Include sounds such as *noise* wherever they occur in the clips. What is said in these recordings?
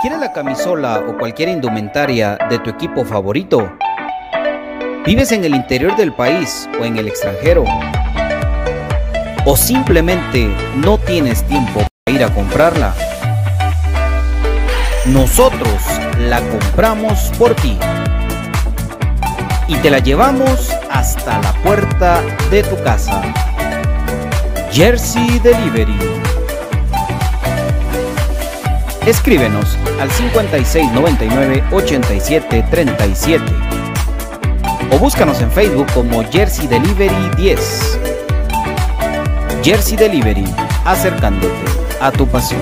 ¿Quieres la camisola o cualquier indumentaria de tu equipo favorito? ¿Vives en el interior del país o en el extranjero? ¿O simplemente no tienes tiempo para ir a comprarla? Nosotros la compramos por ti y te la llevamos hasta la puerta de tu casa. Jersey Delivery. Escríbenos al 5699-8737 o búscanos en Facebook como Jersey Delivery 10. Jersey Delivery, acercándote. a tu pasión.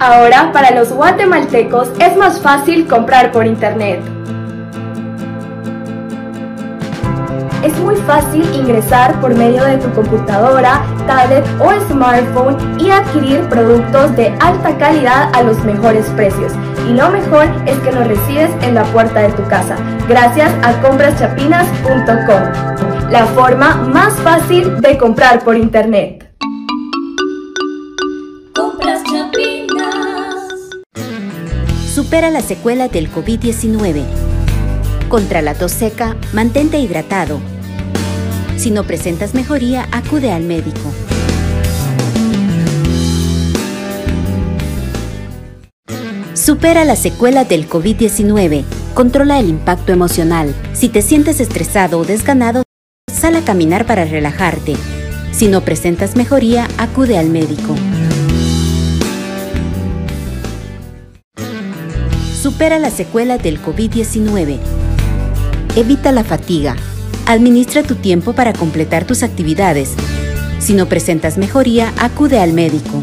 Ahora, para los guatemaltecos es más fácil comprar por internet. Es muy fácil ingresar por medio de tu computadora, tablet o smartphone y adquirir productos de alta calidad a los mejores precios. Y lo mejor es que los recibes en la puerta de tu casa, gracias a compraschapinas.com, la forma más fácil de comprar por internet. Compras Chapinas. Supera la secuela del COVID-19. Contra la tos seca, mantente hidratado. Si no presentas mejoría, acude al médico. Supera la secuela del COVID-19. Controla el impacto emocional. Si te sientes estresado o desganado, sal a caminar para relajarte. Si no presentas mejoría, acude al médico. Supera la secuela del COVID-19. Evita la fatiga. Administra tu tiempo para completar tus actividades. Si no presentas mejoría, acude al médico.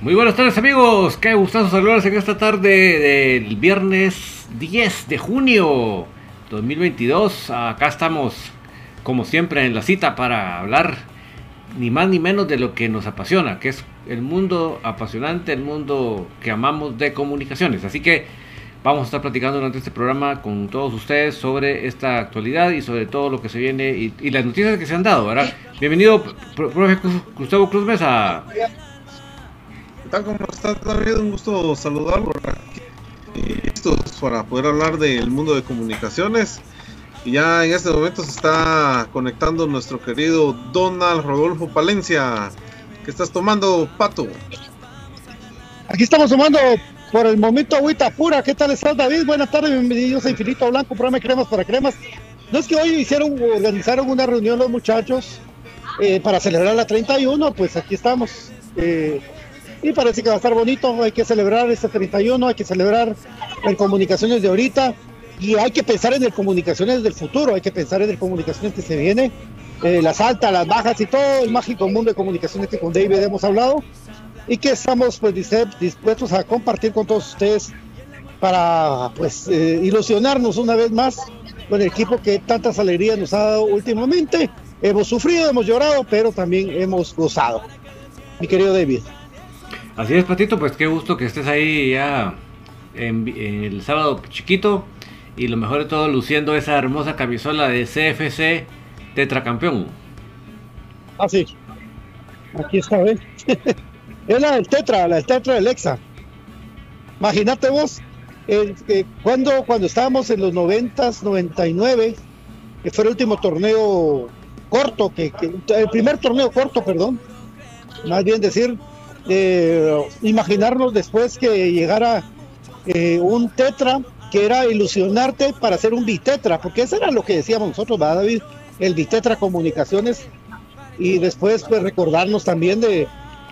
Muy buenas tardes amigos, qué gustazo saludarles en esta tarde del viernes 10 de junio 2022. Acá estamos como siempre en la cita para hablar ni más ni menos de lo que nos apasiona, que es el mundo apasionante, el mundo que amamos de comunicaciones. Así que Vamos a estar platicando durante este programa con todos ustedes sobre esta actualidad y sobre todo lo que se viene y, y las noticias que se han dado, ¿verdad? Bienvenido, pro- profe Gustavo Cruz Mesa. ¿Qué tal? ¿Cómo estás, David? Un gusto saludarlo aquí. Listos para poder hablar del mundo de comunicaciones. Y ya en este momento se está conectando nuestro querido Donald Rodolfo Palencia. ¿Qué estás tomando, Pato? Aquí estamos tomando por el momento agüita pura. ¿Qué tal estás, David? Buenas tardes, bienvenidos a Infinito Blanco, programa cremas para cremas. No es que hoy hicieron, organizaron una reunión los muchachos eh, para celebrar la 31, pues aquí estamos. Eh, y parece que va a estar bonito, hay que celebrar este 31, hay que celebrar en comunicaciones de ahorita y hay que pensar en el comunicaciones del futuro, hay que pensar en el comunicaciones que se viene, eh, las altas, las bajas y todo el mágico mundo de comunicaciones que con David hemos hablado y que estamos pues dispuestos a compartir con todos ustedes para pues eh, ilusionarnos una vez más con el equipo que tantas alegrías nos ha dado últimamente. Hemos sufrido, hemos llorado, pero también hemos gozado. Mi querido David. Así es, Patito, pues qué gusto que estés ahí ya en, el sábado chiquito y lo mejor de todo luciendo esa hermosa camisola de CFC tetracampeón. Ah, sí. Aquí está, ¿ves? *laughs* es la del Tetra, la del Tetra del Exa. Imagínate vos, eh, cuando, cuando estábamos en los 90, 99, que fue el último torneo corto, que- el primer torneo corto, perdón, más bien decir, eh, imaginarnos después que llegara eh, un Tetra, que era ilusionarte para hacer un bitetra, porque eso era lo que decíamos nosotros, ¿verdad, David? El bitetra comunicaciones y después pues recordarnos también de,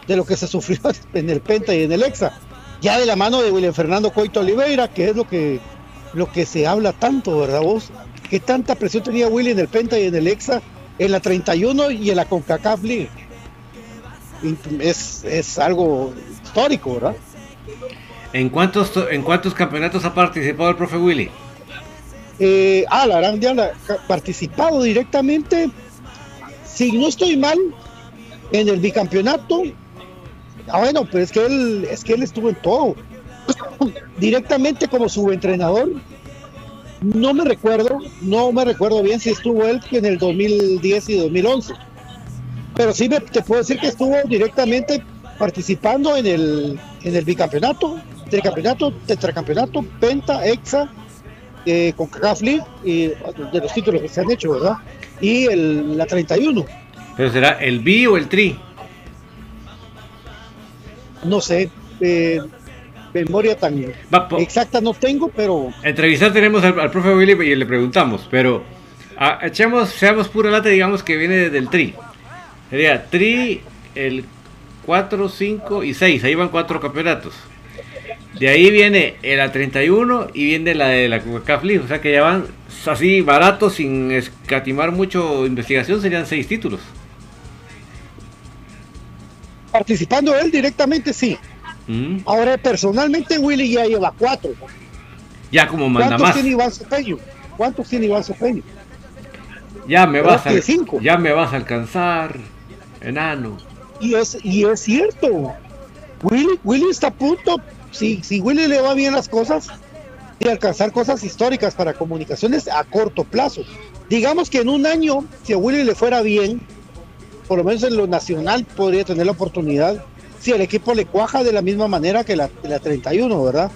de lo que se sufrió *laughs* en el Penta y en el Exa, ya de la mano de William Fernando Coito Oliveira, que es lo que, lo que se habla tanto, ¿verdad vos? Que tanta presión tenía Willy en el Penta y en el Exa, en la 31 y en la CONCACAF League. Es, es algo histórico, ¿verdad? ¿En cuántos, to- ¿En cuántos campeonatos ha participado el profe Willy? Eh, ah, la gran diabla, participado directamente, si no estoy mal, en el bicampeonato. Ah, bueno, pero es que él, es que él estuvo en todo. directamente como subentrenador. No me recuerdo, no me recuerdo bien si estuvo él en el 2010 y 2011. Pero sí me, te puedo decir que estuvo directamente participando en el, en el bicampeonato, tricampeonato, tetracampeonato, penta, exa, eh, con CACAF League y de los títulos que se han hecho, ¿verdad? Y el, la 31, ¿Pero será el B o el Tri? no sé, eh, memoria tan exacta no tengo, pero Entrevistar tenemos al, al profe Willy y le preguntamos, pero ah, echemos, seamos pura lata, digamos que viene desde el Tri. Sería Tri, el 4, 5 y 6, ahí van cuatro campeonatos. De ahí viene el A31 y viene la de la CAF League, o sea que ya van así baratos, sin escatimar mucho investigación, serían seis títulos. participando él directamente sí. Mm, Ahora personalmente Willy ya lleva cuatro. Ya como manda ¿Cuántos más. tiene Iván Sopeño? ¿Cuántos tiene Iván Sopeño? Ya me vas a, cinco. ya me vas a alcanzar, enano. Y es, y es cierto. Willy, Willy está a punto, si, si Willy le va bien las cosas, de alcanzar cosas históricas para comunicaciones a corto plazo. Digamos que en un año, si a Willy le fuera bien, por lo menos en lo nacional podría tener la oportunidad, si el equipo le cuaja de la misma manera que la, la 31, ¿verdad?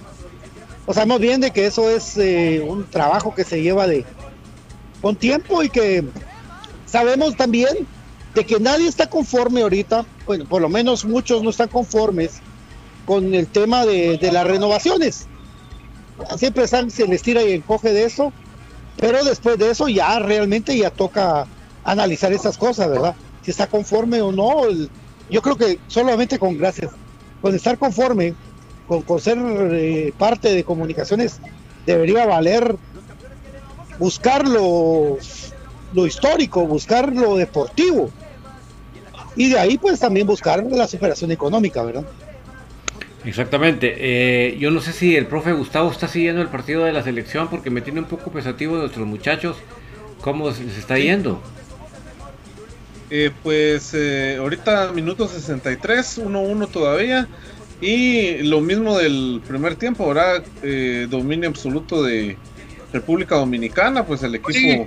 O sabemos bien de que eso es eh, un trabajo que se lleva de con tiempo y que sabemos también de que nadie está conforme ahorita, bueno, por lo menos muchos no están conformes con el tema de, de las renovaciones. Siempre están, se les tira y encoge de eso, pero después de eso ya realmente ya toca analizar esas cosas, ¿verdad? Si está conforme o no. yo creo que solamente con gracias, con estar conforme, con, con ser eh, parte de comunicaciones, debería valer buscar lo, lo histórico, buscar lo deportivo. Y de ahí pues también buscar la superación económica, ¿verdad? Exactamente. Eh, yo no sé si el profe Gustavo está siguiendo el partido de la selección porque me tiene un poco pensativo de nuestros muchachos. ¿Cómo se les está yendo? Eh, pues eh, ahorita minuto 63, 1-1 todavía. Y lo mismo del primer tiempo, ¿verdad? Eh, dominio absoluto de República Dominicana, pues el equipo Sí.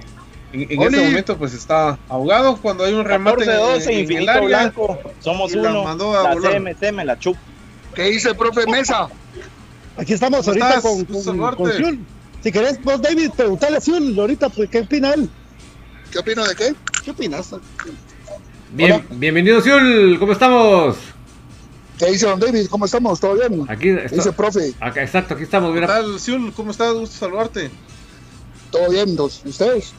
En, en ese momento pues está ahogado cuando hay un remate 14-12, en, en el Infinito área Blanco. Somos y la uno. mandó a La. CMC me la chupa. ¿Qué dice el profe Mesa? Aquí estamos ¿Cómo ahorita estás? con, con. Si querés, vos, David, preguntale a Zul ahorita, pues, ¿qué opina él? ¿Qué opina de qué? ¿Qué opinas? Bien, bienvenido, Siul, ¿cómo estamos? ¿Qué dice don David? ¿Cómo estamos? ¿Todo bien? Aquí, esto- Dice profe, acá, exacto, aquí estamos, ¿Qué mira. tal, Siul? ¿Cómo estás? Gusto saludarte. todo bien, dos. ¿Y ustedes?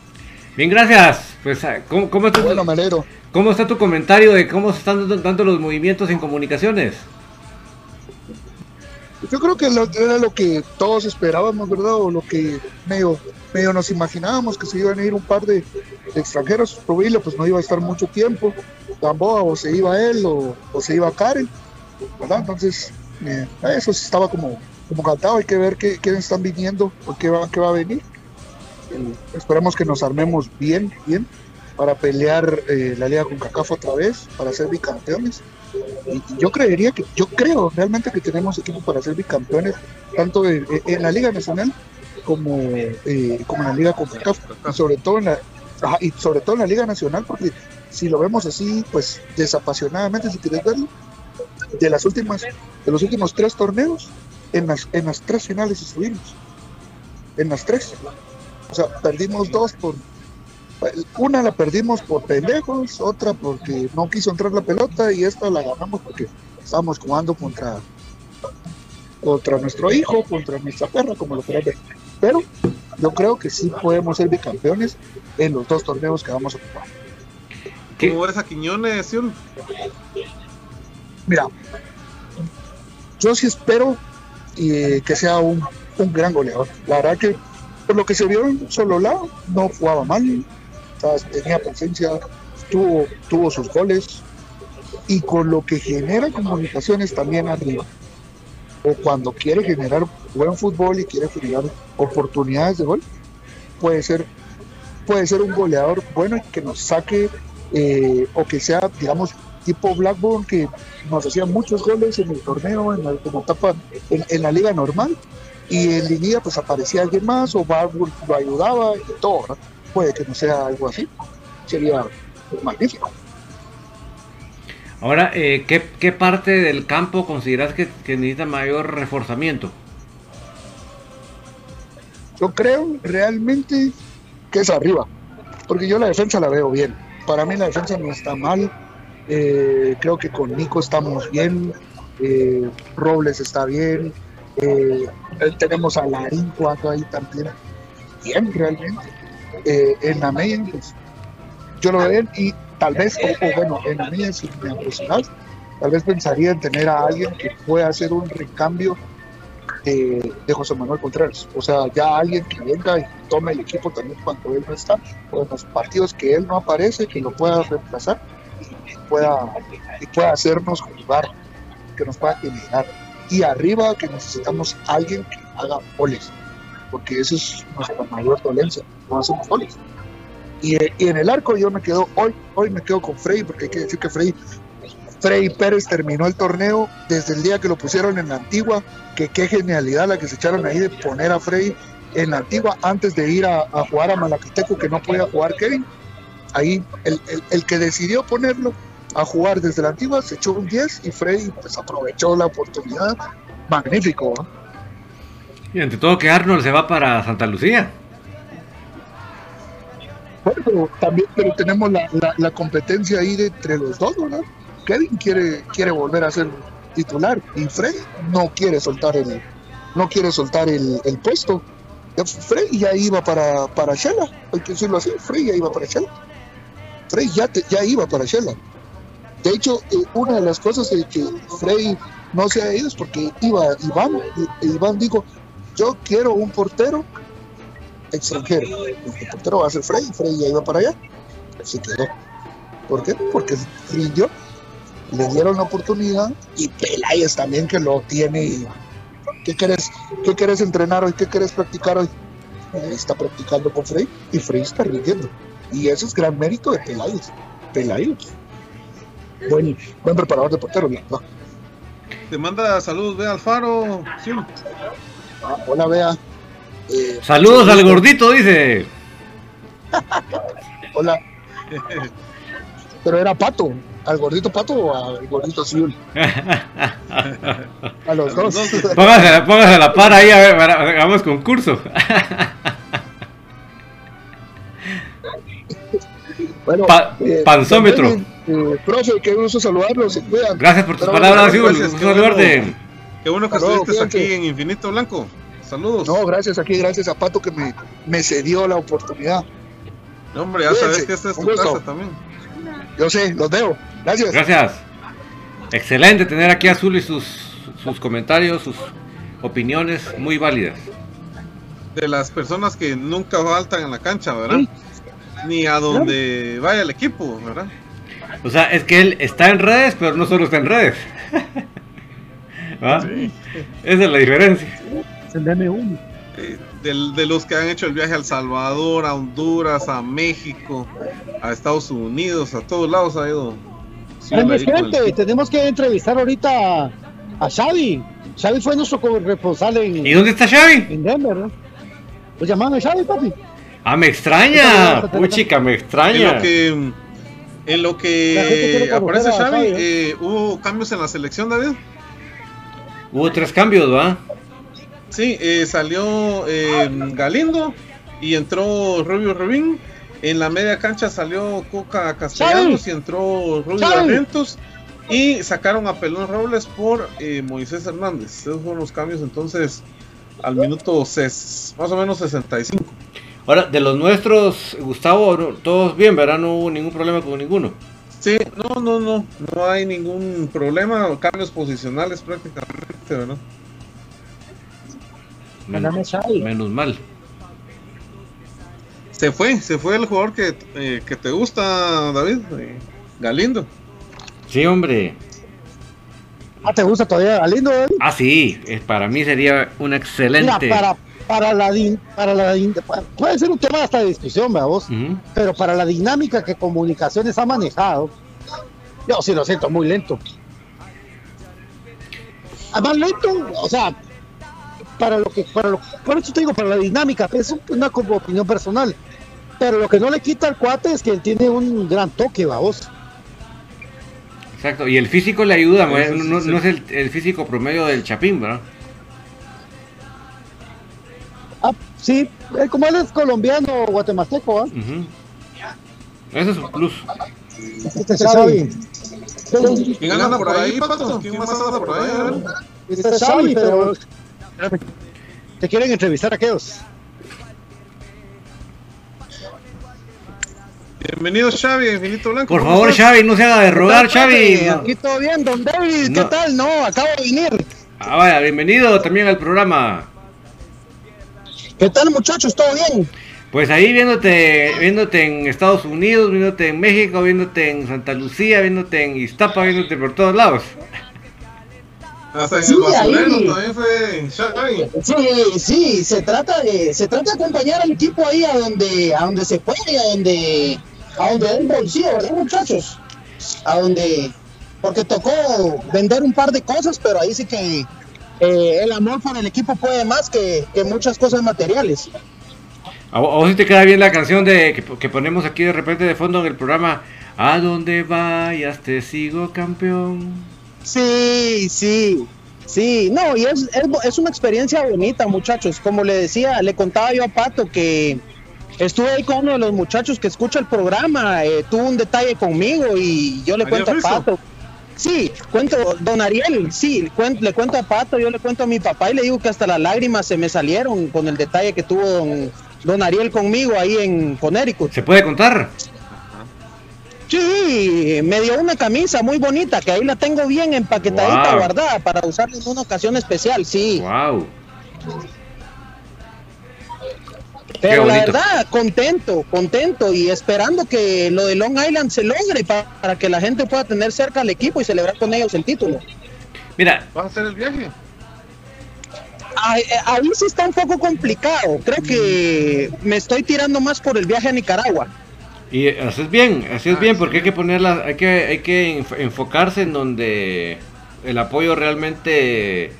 Bien, gracias. Pues, ah, ¿cómo, cómo está, Bueno, alegro. cómo está tu comentario de cómo se están dando- los movimientos en comunicaciones? Yo creo que lo- era lo que todos esperábamos, ¿verdad? O lo que medio, medio nos imaginábamos que se iban a ir un par de, de extranjeros. Probable, pues no iba a estar mucho tiempo. Gamboa o se iba él o, o se iba Karen, ¿verdad? Entonces, eh, eso estaba como, como cantado. Hay que ver qué, quiénes están viniendo o qué va, qué va a venir. Eh, esperemos que nos armemos bien, bien para pelear eh, la liga con CACAF otra vez, para ser bicampeones. Y yo creería que, yo creo realmente que tenemos equipo para ser bicampeones, tanto en, la Liga Nacional como, eh, como en la Liga con CACAF, y sobre todo en la, y sobre todo en la Liga Nacional, porque si lo vemos así, pues desapasionadamente, si quieres verlo, de las últimas, de los últimos tres torneos, en las, en las tres finales estuvimos. En las tres. O sea, perdimos dos por. Una la perdimos por pendejos, otra porque no quiso entrar la pelota y esta la ganamos porque estábamos jugando contra contra nuestro hijo, contra nuestra perra, como lo quieran ver. Pero yo creo que sí podemos ser bicampeones en los dos torneos que vamos a jugar. ¿Qué? ¿Cómo eres a Quiñones, Siul? Mira, yo sí espero eh, que sea un, un gran goleador. La verdad que por lo que se vio en solo lado, no jugaba mal, tenía presencia, tuvo, tuvo sus goles y con lo que genera comunicaciones también arriba. O cuando quiere generar buen fútbol y quiere generar oportunidades de gol, puede ser, puede ser un goleador bueno que nos saque eh, o que sea, digamos, tipo Blackburn que nos hacía muchos goles en el torneo, en la, como etapa, en la liga normal, y en línea pues aparecía alguien más o Blackburn lo ayudaba y todo, ¿verdad? Puede que no sea algo así, sería magnífico. Ahora, eh, ¿qué, qué parte del campo consideras que, que necesita mayor reforzamiento? Yo creo realmente que es arriba, porque yo la defensa la veo bien. Para mí la defensa no está mal. Eh, creo que con Nico estamos bien. eh, Robles está bien. Eh, tenemos a Larín jugando ahí también. Bien, realmente. Eh, en la media, pues, yo lo veo y tal vez, bueno, en la media, si me tal vez pensaría en tener a alguien que pueda hacer un recambio de, de José Manuel Contreras. O sea, ya alguien que venga y tome el equipo también cuando él no está, o en los partidos que él no aparece, que lo pueda reemplazar y pueda, y pueda hacernos jugar, que nos pueda generar. Y arriba que necesitamos alguien que haga goles, porque eso es nuestra mayor dolencia, no hacemos goles. Y, en el arco yo me quedo, hoy, hoy me quedo con Frey, porque hay que decir que Frey Frey Pérez terminó el torneo desde el día que lo pusieron en la antigua, que qué genialidad la que se echaron ahí de poner a Frey en la antigua antes de ir a, jugar a Malaquiteco que no podía jugar Kevin. Ahí el- el que decidió ponerlo a jugar desde la antigua se echó un 10 y Frey pues aprovechó la oportunidad. Magnífico. ¿eh? Y ante todo que Arnold se va para Santa Lucía. Bueno, pero también pero tenemos la, la- la competencia ahí de entre los dos, ¿verdad? Kevin quiere, quiere volver a ser titular y Frey no quiere soltar el, no quiere soltar el, el puesto. Frey ya iba para, para Shela, hay que decirlo así, Frey ya iba para Shela. Frey ya, te- ya iba para Shela. De hecho, eh, una de las cosas de que Frey no se ha ido es porque iba Iván, Iván dijo, yo quiero un portero extranjero. El portero va a ser Frey, Frey ya iba para allá. Se quedó. ¿Por qué? Porque rindió, le dieron la oportunidad y Peláez también que lo tiene. ¿Qué querés, ¿Qué querés entrenar hoy? ¿Qué querés practicar hoy? Está practicando con Frey y Frey está rindiendo. Y eso es gran mérito de Peláez. Peláez. Buen, buen preparador de portero, la verdad. Te manda saludos, ve Alfaro. Sí. Ah, hola, Bea. Eh, Saludos al gordito, dice. *laughs* Hola. Pero era pato. ¿Al gordito pato o al gordito azul? *laughs* A los dos. Póngase, la- póngase la par ahí, a ver, hagamos concurso. *laughs* Bueno, Pa- panzómetro. eh, profe, qué gusto saludarlos. se cuidan. Gracias por tus Pero, palabras, bueno, Azul. gracias, Gusto qué saludarte. bueno. Qué bueno que Hasta luego, estuviste aquí en Infinito Blanco. Saludos. No, gracias aquí, gracias a Pato que me, me cedió la oportunidad. No, hombre, ya sabes que esta es tu gusto. casa también. Yo sé, los veo. Gracias. Gracias. Excelente tener aquí a Azul y sus, sus comentarios, sus opiniones muy válidas. De las personas que nunca faltan en la cancha, ¿verdad? Ni a donde vaya el equipo, ¿verdad? O sea, es que él está en redes, pero no solo está en redes. *laughs* ¿Va? Esa es la diferencia. Es el DM1. Eh, del- de los que han hecho el viaje a El Salvador, a Honduras, a México, a Estados Unidos, a todos lados ha ido. Sí, gente, tenemos que entrevistar ahorita a, a Xavi. Xavi fue nuestro corresponsal en, ¿Y dónde está Xavi? en Denver, ¿no? Pues llamaban a Xavi, papi. Ah, me extraña. Uy, chica, me En extraña. lo que, en lo que aparece Xavi, Xavi, ¿eh? eh, hubo cambios en la selección, David. Hubo tres cambios, ¿va? Sí, eh, salió eh, Galindo y entró Rubio Rubín. En la media cancha salió Coca Castellanos y entró Rubio. Barrientos. Y sacaron a Pelón Robles por eh, Moisés Hernández. Esos fueron los cambios entonces al minuto ses- más o menos 65. Ahora, de los nuestros, Gustavo, todos bien, ¿verdad? No hubo ningún problema con ninguno. Sí, no, no, no, no hay ningún problema, cambios posicionales prácticamente, ¿verdad? Mándame Xavi. Menos mal. Se fue, se fue el jugador que, eh, que te gusta, David, eh, Galindo. Sí, hombre. Ah, ¿te gusta todavía Galindo, David? Ah, sí. Para mí sería Mira, excelente. para, para la din- para la puede ser un tema hasta de discusión, ¿verdad vos? Ujú. Pero para la dinámica que comunicaciones ha manejado, yo sí lo siento muy lento. Además lento, o sea, para lo que, para lo, por eso te digo, para la dinámica, es una como opinión personal. Pero lo que no le quita al cuate es que él tiene un gran toque, vos. Exacto. Y el físico le ayuda, Sí, ¿no? no, sí. no es el, el físico promedio del Chapín, ¿verdad? Ah, sí, eh, como él es colombiano guatemalteco, ¿ah? Ese es un plus. Este Xavi. ¿Quién anda por ahí, Pato? ¿Quién más anda por ahí? Ver. Este Xavi, pero... Te quieren entrevistar a aquellos. Bienvenido Xavi, Infinito Blanco. Por ¿cómo favor, estás? Xavi, no se haga de rogar, Xavi. Aquí todo bien, don David. ¿Qué No. tal? No, acabo de venir. Ah, vaya, bienvenido también al programa. ¿Qué tal, muchachos? ¿Todo bien? Pues ahí viéndote, viéndote en Estados Unidos, viéndote en México, viéndote en Santa Lucía, viéndote en Iztapa, viéndote por todos lados. Hasta en Sí, el basurero ahí. también fue Xavi. Sí, sí, se trata de, se trata de acompañar al equipo ahí a donde, a donde se puede, a donde, a donde den bolsillo, ¿verdad, muchachos? A donde, porque tocó vender un par de cosas, pero ahí sí que eh, el amor por el equipo puede más que, que muchas cosas materiales. ¿A vo- a vos sí te queda bien la canción de que, que ponemos aquí de repente de fondo en el programa? A donde vayas te sigo campeón. Sí, sí, sí, no, y es, es, es una experiencia bonita, muchachos. Como le decía, le contaba yo a Pato que estuve ahí con uno de los muchachos que escucha el programa, eh, tuvo un detalle conmigo y yo le ¿Ariel cuento a? Pato. Sí, cuento, don Ariel, sí, cuen- le cuento a Pato, yo le cuento a mi papá y le digo que hasta las lágrimas se me salieron con el detalle que tuvo don, don Ariel conmigo ahí en Connecticut. ¿Se puede contar? Sí, me dio una camisa muy bonita que ahí la tengo bien empaquetadita, Wow. guardada para usarla en una ocasión especial, sí. Wow. Pero la verdad, contento, contento y esperando que lo de Long Island se logre pa- para que la gente pueda tener cerca al equipo y celebrar con ellos el título. Mira, ¿Vas a hacer el viaje? Ahí, eh, ahí sí está un poco complicado. Creo que me estoy tirando más por el viaje a Nicaragua. y así es bien, así es bien, porque hay que ponerla, hay que, hay que enf- enfocarse en donde el apoyo realmente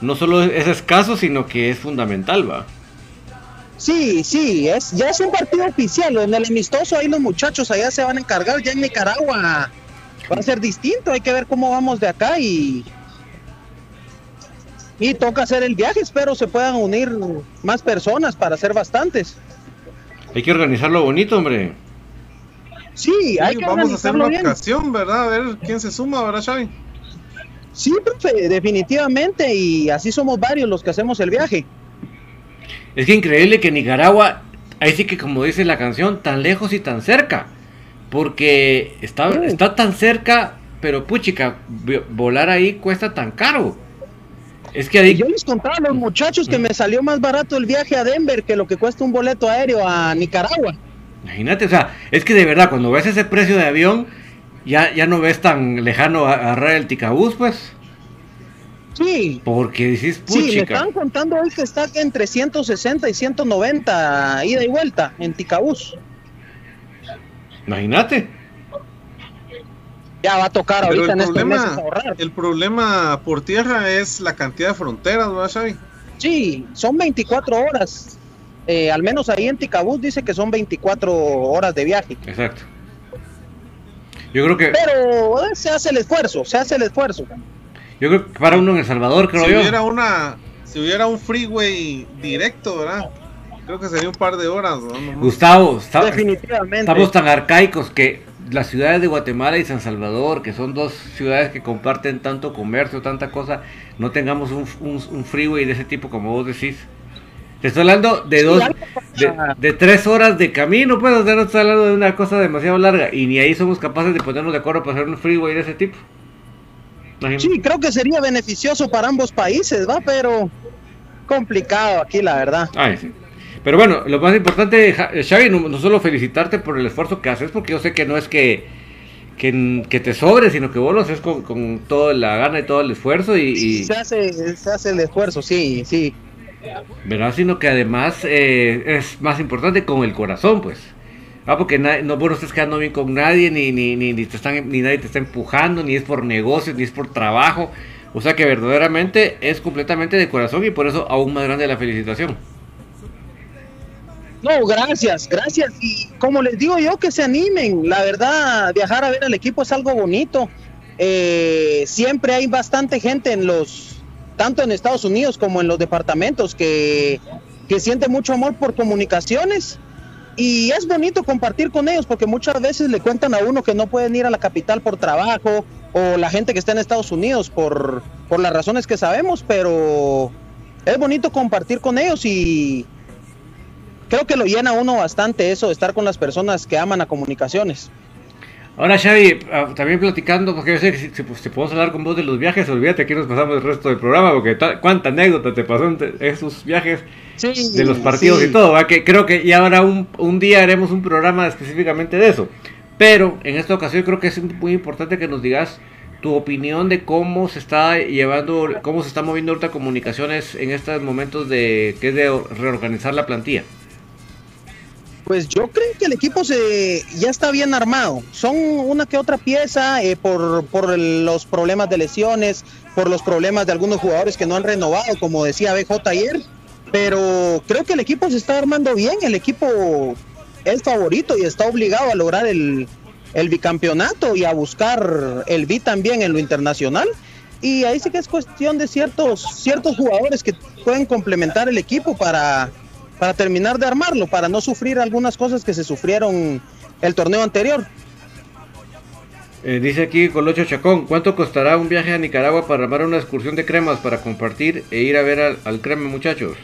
no solo es escaso, sino que es fundamental, va. Sí, sí, es, ya es un partido oficial. En el amistoso ahí los muchachos allá se van a encargar. Ya en Nicaragua va a ser distinto. Hay que ver cómo vamos de acá y. Y toca hacer el viaje. Espero se puedan unir más personas para hacer bastantes. Hay que organizarlo bonito, hombre. Sí, hay Sí, que vamos a hacer una bien. ocasión, ¿verdad? A ver quién se suma, ¿verdad, Xavi? Sí, profe, definitivamente. Y así somos varios los que hacemos el viaje. Es que increíble que Nicaragua, ahí sí que como dice la canción, tan lejos y tan cerca. Porque está, está tan cerca, pero puchica, volar ahí cuesta tan caro. Es que ahí... Yo les contaba a los muchachos que me salió más barato el viaje a Denver que lo que cuesta un boleto aéreo a Nicaragua. Imagínate, o sea, es que de verdad, cuando ves ese precio de avión, ya, ya no ves tan lejano a- agarrar el ticabús, pues. Sí. Porque dices, Sí, me puchica. están contando hoy que está entre 160 y 190 ida y vuelta en Ticabús. Imagínate. Ya va a tocar Pero ahorita el en estos meses problema, ahorrar. el problema por tierra es la cantidad de fronteras, ¿verdad, Xavi? Sí, son 24 horas. Eh, al menos ahí en Ticabús dice que son 24 horas de viaje. Exacto. Yo creo que, Pero eh, se hace el esfuerzo, se hace el esfuerzo. Yo creo que para uno en El Salvador, creo si yo. hubiera una, si hubiera un freeway directo, ¿verdad? Creo que sería un par de horas, ¿no? Gustavo, está- Definitivamente. estamos tan arcaicos que las ciudades de Guatemala y San Salvador, que son dos ciudades que comparten tanto comercio, tanta cosa, no tengamos un, un, un freeway de ese tipo como vos decís. Te estoy hablando de dos, de tres horas de camino, pues, o sea, no estoy hablando de una cosa demasiado larga y ni ahí somos capaces de ponernos de acuerdo para hacer un freeway de ese tipo. Imagínate. Sí, creo que sería beneficioso para ambos países, ¿va? Pero complicado aquí, la verdad. Ay, sí. Pero bueno, lo más importante, Xavi, no, no solo felicitarte por el esfuerzo que haces, porque yo sé que no es que, que, que te sobre, sino que vos lo haces con, con toda la gana y todo el esfuerzo y, y- Se hace, se hace el esfuerzo, sí, sí. ¿verdad? Sino que además eh, es más importante con el corazón, pues. Ah, porque no, vos no estás quedando bien con nadie, ni, ni, ni, ni te están, ni nadie te está empujando, ni es por negocios, ni es por trabajo. O sea que verdaderamente es completamente de corazón y por eso aún más grande la felicitación. No, gracias, gracias. Y como les digo yo, que se animen. La verdad, viajar a ver al equipo es algo bonito. Eh, siempre hay bastante gente en los, tanto en Estados Unidos como en los departamentos, que, que siente mucho amor por comunicaciones. Y es bonito compartir con ellos porque muchas veces le cuentan a uno que no pueden ir a la capital por trabajo o la gente que está en Estados Unidos por, por las razones que sabemos, pero es bonito compartir con ellos y creo que lo llena uno bastante eso de estar con las personas que aman a comunicaciones. Ahora, Xavi, ah, también platicando, porque yo sé que si, si, pues, si podemos hablar con vos de los viajes, olvídate que nos pasamos el resto del programa, porque ta- cuánta anécdota te pasó en esos viajes de los partidos sí. y todo, ¿va? que creo que ya ahora un, un día haremos un programa específicamente de eso. Pero en esta ocasión creo que es muy importante que nos digas tu opinión de cómo se está llevando, cómo se está moviendo ahorita comunicaciones en estos momentos de que es de reorganizar la plantilla. Pues yo creo que el equipo se ya está bien armado. Son una que otra pieza eh, por, por los problemas de lesiones, por los problemas de algunos jugadores que no han renovado, como decía BJ ayer. Pero creo que el equipo se está armando bien. El equipo es favorito y está obligado a lograr el, el bicampeonato y a buscar el B también en lo internacional. Y ahí sí que es cuestión de ciertos, ciertos jugadores que pueden complementar el equipo para, para terminar de armarlo, para no sufrir algunas cosas que se sufrieron el torneo anterior. Eh, dice aquí Colocho Chacón, ¿cuánto costará un viaje a Nicaragua para armar una excursión de cremas para compartir e ir a ver al, al creme muchachos?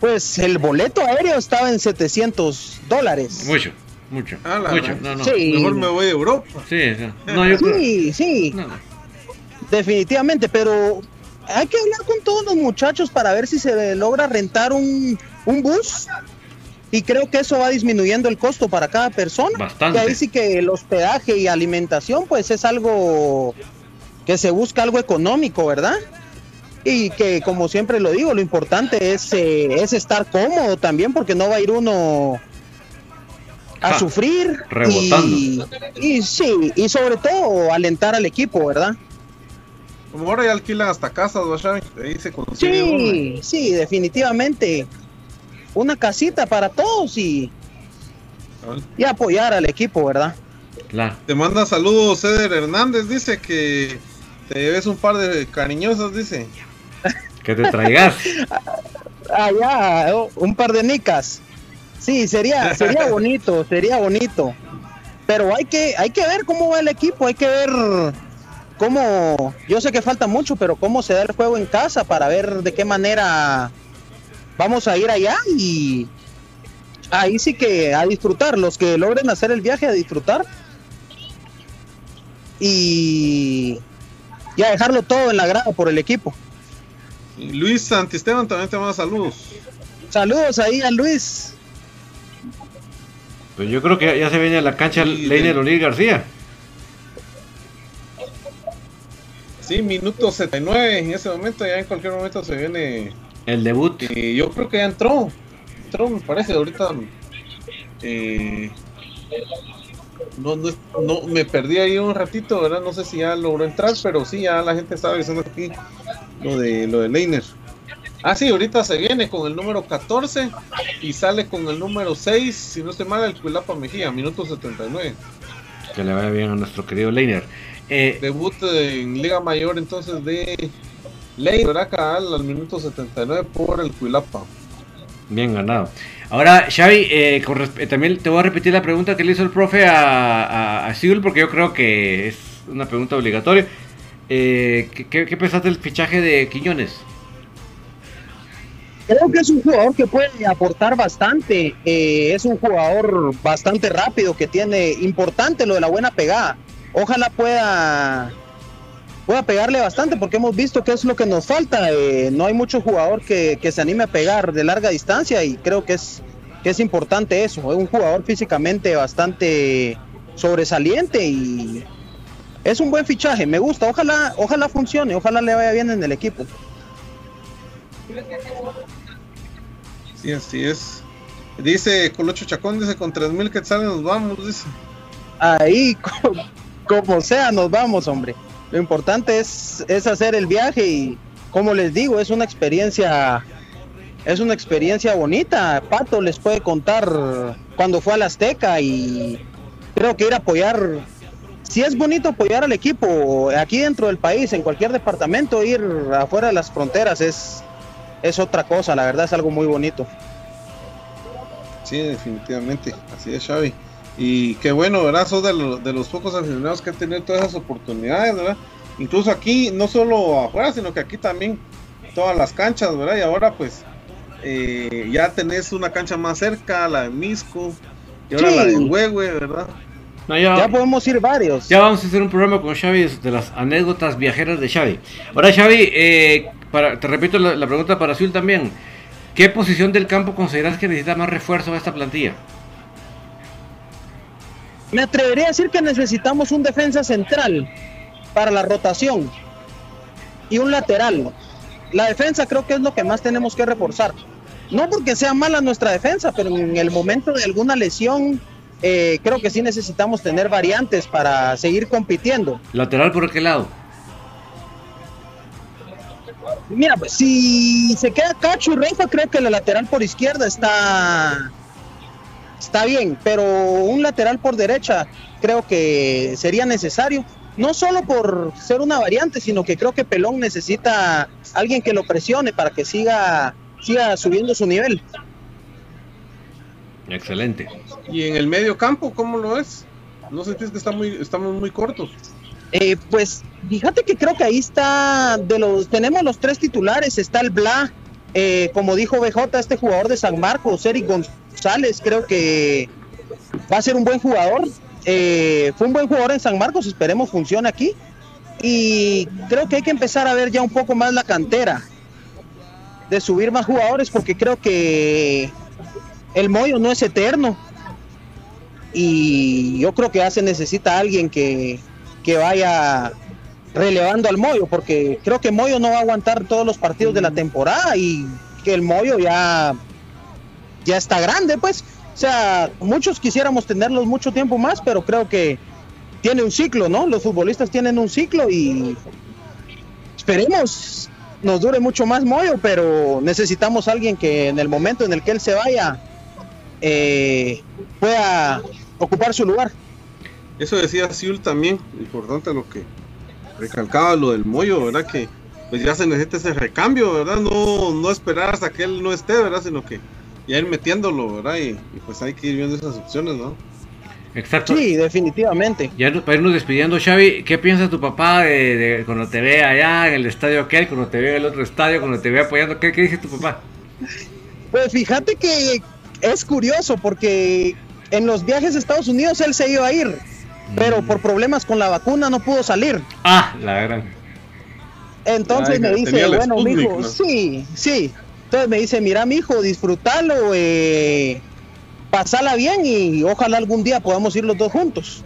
Pues el boleto aéreo estaba en 700 dólares. Mucho, mucho, Ah, la mucho. No, no. Sí. Mejor me voy a Europa. Sí, sí. No, yo creo- Sí, sí, no, no. definitivamente, pero hay que hablar con todos los muchachos para ver si se logra rentar un, un bus. Y creo que eso va disminuyendo el costo para cada persona. Bastante. Y ahí sí que el hospedaje y alimentación, pues es algo que se busca algo económico, ¿verdad? Y que como siempre lo digo, lo importante es, eh, es estar cómodo también, porque no va a ir uno a sufrir rebotando. Y, y sí, y sobre todo alentar al equipo, ¿verdad? Como ahora ya alquilan hasta casas, ¿no? Ahí se. Sí, sí, definitivamente. Una casita para todos y, y apoyar al equipo, ¿verdad? Claro. Te manda saludos Ceder Hernández, dice que te ves un par de cariñosas, dice. *laughs* Que te traigas. Allá, oh, un par de nicas. Sí, sería, sería bonito, sería bonito. Pero hay que, hay que ver cómo va el equipo, hay que ver cómo, yo sé que falta mucho, pero cómo se da el juego en casa para ver de qué manera vamos a ir allá y ahí sí que a disfrutar, los que logren hacer el viaje a disfrutar y, y a dejarlo todo en la grada por el equipo. Luis Santisteban también te manda saludos. Saludos ahí a Luis. Pues yo creo que ya se viene a la cancha Leiner O'Neill García. Sí, minuto 79 en ese momento, ya en cualquier momento se viene. El debut. Yo creo que ya entró. Entró, me parece, ahorita. eh, no, no, no, me perdí ahí un ratito, ¿verdad? No sé si ya logró entrar, pero sí, ya la gente estaba diciendo aquí lo de lo de Leiner. Ah, sí, ahorita se viene con el número 14 y sale con el número 6, si no estoy mal, el Cuilapa Mejía, minuto 79. Que le vaya bien a nuestro querido Leiner. Eh, Debut en Liga Mayor entonces de Leiner acá al minuto 79 por el Cuilapa. Bien ganado. Ahora, Xavi, eh, con eh, también te voy a repetir la pregunta que le hizo el profe a, a, porque yo creo que es una pregunta obligatoria. Eh, ¿qué, qué, pensaste del fichaje de Quiñones? Creo que es un jugador que puede aportar bastante. eh, es un jugador bastante rápido que tiene importante lo de la buena pegada. Ojalá pueda pueda pegarle bastante porque hemos visto que es lo que nos falta. eh, no hay mucho jugador que, que se anime a pegar de larga distancia y creo que es que es importante eso. Es un jugador físicamente bastante sobresaliente y es un buen fichaje. Me gusta. Ojalá ojalá funcione. Ojalá le vaya bien en el equipo. Sí, así es. Dice Colocho Chacón, dice con 3000 quetzales nos vamos, dice. ahí *laughs* como sea nos vamos hombre lo importante es, es hacer el viaje y como les digo es una experiencia es una experiencia bonita Pato les puede contar cuando fue al Azteca y creo que ir a apoyar si es bonito apoyar al equipo aquí dentro del país en cualquier departamento ir afuera de las fronteras es es otra cosa la verdad es algo muy bonito Sí, definitivamente. Así es, Xavi. Y qué bueno, ¿verdad? Sos de, los- de los pocos aficionados que han tenido todas esas oportunidades, ¿verdad? Incluso aquí, no solo afuera, sino que aquí también, todas las canchas, ¿verdad? Y ahora, pues, eh, ya tenés una cancha más cerca, la de Misco, y ahora Sí. la de Huehue, ¿verdad? No, ya, ya podemos ir varios ya vamos a hacer un programa con Xavi de las anécdotas viajeras de Xavi. Ahora, Xavi, eh, para, te repito la, la pregunta para Azul también. ¿Qué posición del campo consideras que necesita más refuerzo a esta plantilla? Me atrevería a decir que necesitamos un defensa central para la rotación y un lateral. La defensa creo que es lo que más tenemos que reforzar. No porque sea mala nuestra defensa, pero en el momento de alguna lesión eh, creo que sí necesitamos tener variantes para seguir compitiendo. ¿Lateral por qué lado? Mira, pues si se queda Cacho y Rafa, creo que la lateral por izquierda está está bien, pero un lateral por derecha creo que sería necesario. No solo por ser una variante, sino que creo que Pelón necesita alguien que lo presione para que siga siga subiendo su nivel. Excelente. Y en el medio campo, ¿cómo lo es? ¿No sentís que está muy, estamos muy cortos? Eh, pues fíjate que creo que ahí está de los tenemos los tres titulares está el Bla eh, como dijo BJ este jugador de San Marcos Eric González creo que va a ser un buen jugador. Eh, fue un buen jugador en San Marcos esperemos funcione aquí. Y creo que hay que empezar a ver ya un poco más la cantera de subir más jugadores porque creo que el Moyo no es eterno. Y yo creo que ya se necesita alguien que, que vaya relevando al Moyo, porque creo que Moyo no va a aguantar todos los partidos de la temporada y que el Moyo ya, ya está grande, pues. O sea, muchos quisiéramos tenerlos mucho tiempo más, pero creo que tiene un ciclo, ¿no? Los futbolistas tienen un ciclo y esperemos nos dure mucho más Moyo, pero necesitamos alguien que en el momento en el que él se vaya eh, pueda ocupar su lugar. Eso decía Siul también, importante lo que recalcaba lo del Moyo, ¿verdad? Que pues ya se necesita ese recambio, ¿verdad? No, no esperar hasta que él no esté, ¿verdad? Sino que ya ir metiéndolo, ¿verdad? Y, y pues hay que ir viendo esas opciones, ¿no? Exacto. Sí, definitivamente. Ya para irnos despidiendo, Xavi, ¿qué piensa tu papá de, de cuando te ve allá en el estadio aquel, cuando te ve en el otro estadio, cuando te ve apoyando? ¿Qué, qué dice tu papá? Pues fíjate que es curioso porque en los viajes a Estados Unidos él se iba a ir, pero por problemas con la vacuna no pudo salir. Ah, la gran. Entonces Ay, me dice, bueno, Sputnik, mijo, ¿no? sí, sí. Entonces me dice, mira, mijo, disfrútalo, eh, pasala bien y ojalá algún día podamos ir los dos juntos.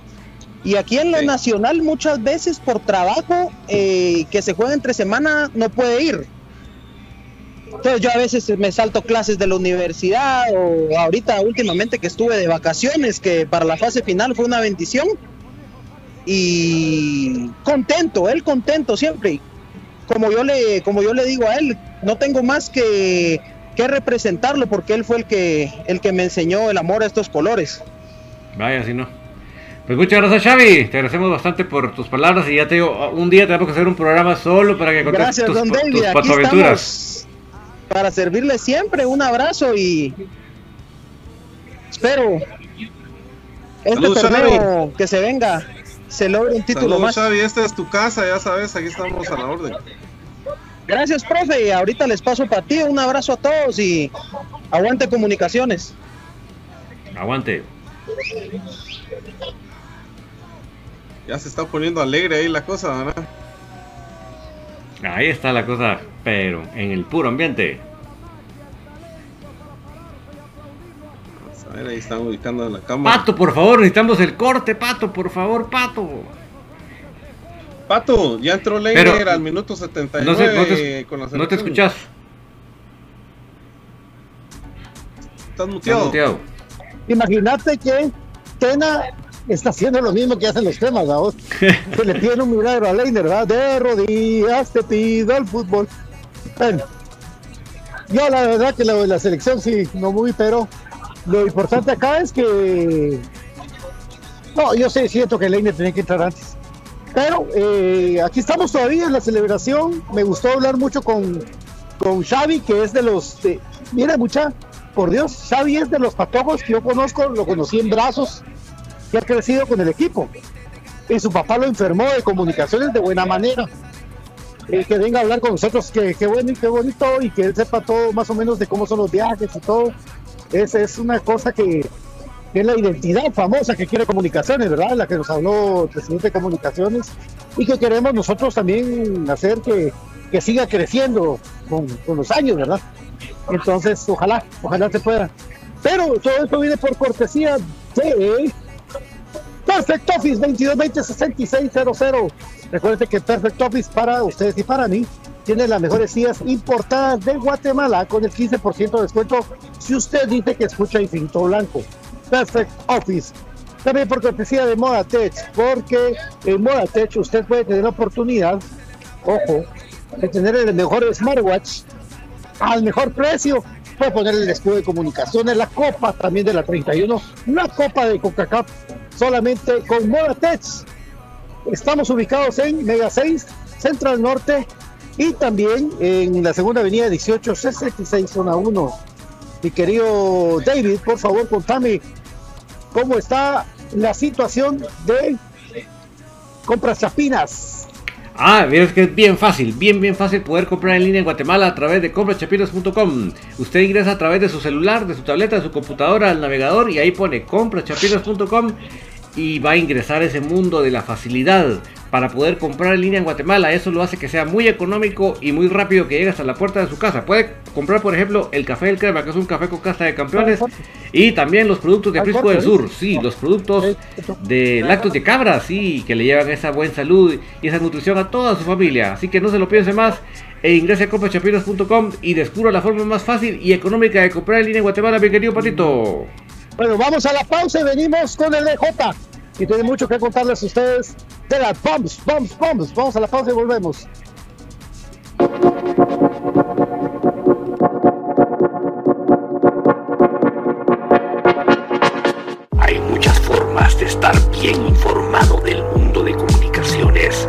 Y aquí en lo Sí. nacional muchas veces por trabajo eh, que se juega entre semana no puede ir. Entonces yo a veces me salto clases de la universidad o ahorita últimamente que estuve de vacaciones, que para la fase final fue una bendición. Y contento, él contento siempre. Como yo le, como yo le digo a él, no tengo más que, que representarlo porque él fue el que, el que me enseñó el amor a estos colores. Vaya, si no. Pues muchas gracias, Xavi. Te agradecemos bastante por tus palabras. Y ya te digo, un día tenemos que hacer un programa solo para que contes Gracias, tus, don tus David. Aquí estamos para servirle siempre. Un abrazo y espero este Saludos, torneo que se venga se logre un título Saludos, más. Xavi, esta es tu casa, ya sabes, aquí estamos a la orden. Gracias, profe. Ahorita les paso para ti. Un abrazo a todos y aguante comunicaciones. Aguante. Ya se está poniendo alegre ahí la cosa, ¿verdad? Ahí está la cosa, pero en el puro ambiente. A ver, ahí están ubicando la cámara. Pato, por favor, necesitamos el corte, Pato, por favor, Pato. Pato, ya entró Leiner al minuto 79 No, sé, no, te, con la no te escuchas. Estás muteado. Imagínate que Tena está haciendo lo mismo que hacen los temas, ¿verdad? *laughs* Se le piden un milagro a Leiner, ¿verdad? De rodillas te pido el fútbol. Bueno, yo la verdad que la, la selección sí, no muy, pero lo importante acá es que. No, yo sé, siento que Leiner tenía que entrar antes. Pero eh, aquí estamos todavía en la celebración. Me gustó hablar mucho con, con Xavi, que es de los. mira, mucha, por Dios, Xavi es de los patojos que yo conozco, lo conocí en brazos, que ha crecido con el equipo. Y su papá lo enfermó de comunicaciones de buena manera. Eh, que venga a hablar con nosotros, que, que bueno y qué bonito, y que él sepa todo más o menos de cómo son los viajes y todo. Es, es una cosa que, es la identidad famosa que quiere comunicaciones, ¿verdad? La que nos habló el presidente de comunicaciones y que queremos nosotros también hacer que, que siga creciendo con, con los años, ¿verdad? Entonces, ojalá, ojalá se pueda. Pero todo esto viene por cortesía de Perfect Office 2220-6600. Recuerden que Perfect Office para ustedes y para mí tiene las mejores sillas importadas de Guatemala con el 15% de descuento si usted dice que escucha Infinito Blanco. Perfect Office. También por cortesía de Moda Tech, porque en Moda Tech usted puede tener la oportunidad, ojo, de tener el mejor smartwatch al mejor precio. Puede poner el escudo de comunicaciones, la copa también de la 31, una copa de Coca-Cola solamente con Modatech. Estamos ubicados en Mega 6, Central Norte y también en la segunda avenida 1866, zona 1. Mi querido David, por favor, contame cómo está la situación de compras chapinas. Ah, es que es bien fácil, bien, bien fácil poder comprar en línea en Guatemala a través de comprachapinas.com. Usted ingresa a través de su celular, de su tableta, de su computadora al navegador y ahí pone comprachapinas.com y va a ingresar a ese mundo de la facilidad para poder comprar en línea en Guatemala. Eso lo hace que sea muy económico y muy rápido que llegue hasta la puerta de su casa. Puede comprar, por ejemplo, el café del crema, que es un café con casta de campeones, y también los productos de Prisco del Sur. Sí, los productos de lácteos de cabra, sí, que le llevan esa buena salud y esa nutrición a toda su familia. Así que no se lo piense más e ingrese a comprachapinas.com y descubra la forma más fácil y económica de comprar en línea en Guatemala, mi querido Patito. Bueno, vamos a la pausa y venimos con el DJ. Y tiene mucho que contarles a ustedes de las bombs, bombs, bombs. Vamos a la pausa y volvemos. Hay muchas formas de estar bien informado del mundo de comunicaciones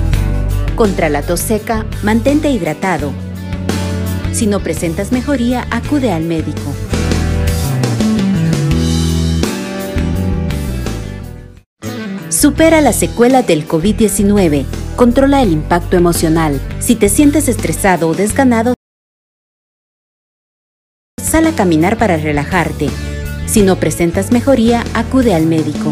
Contra la tos seca, mantente hidratado. Si no presentas mejoría, acude al médico. Supera las secuelas del COVID-19. Controla el impacto emocional. Si te sientes estresado o desganado, sal a caminar para relajarte. Si no presentas mejoría, acude al médico.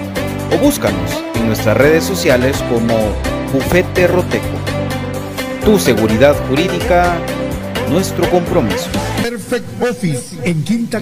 o búscanos en nuestras redes sociales como Bufete Roteco. Tu seguridad jurídica, nuestro compromiso. Perfect Office en Quinta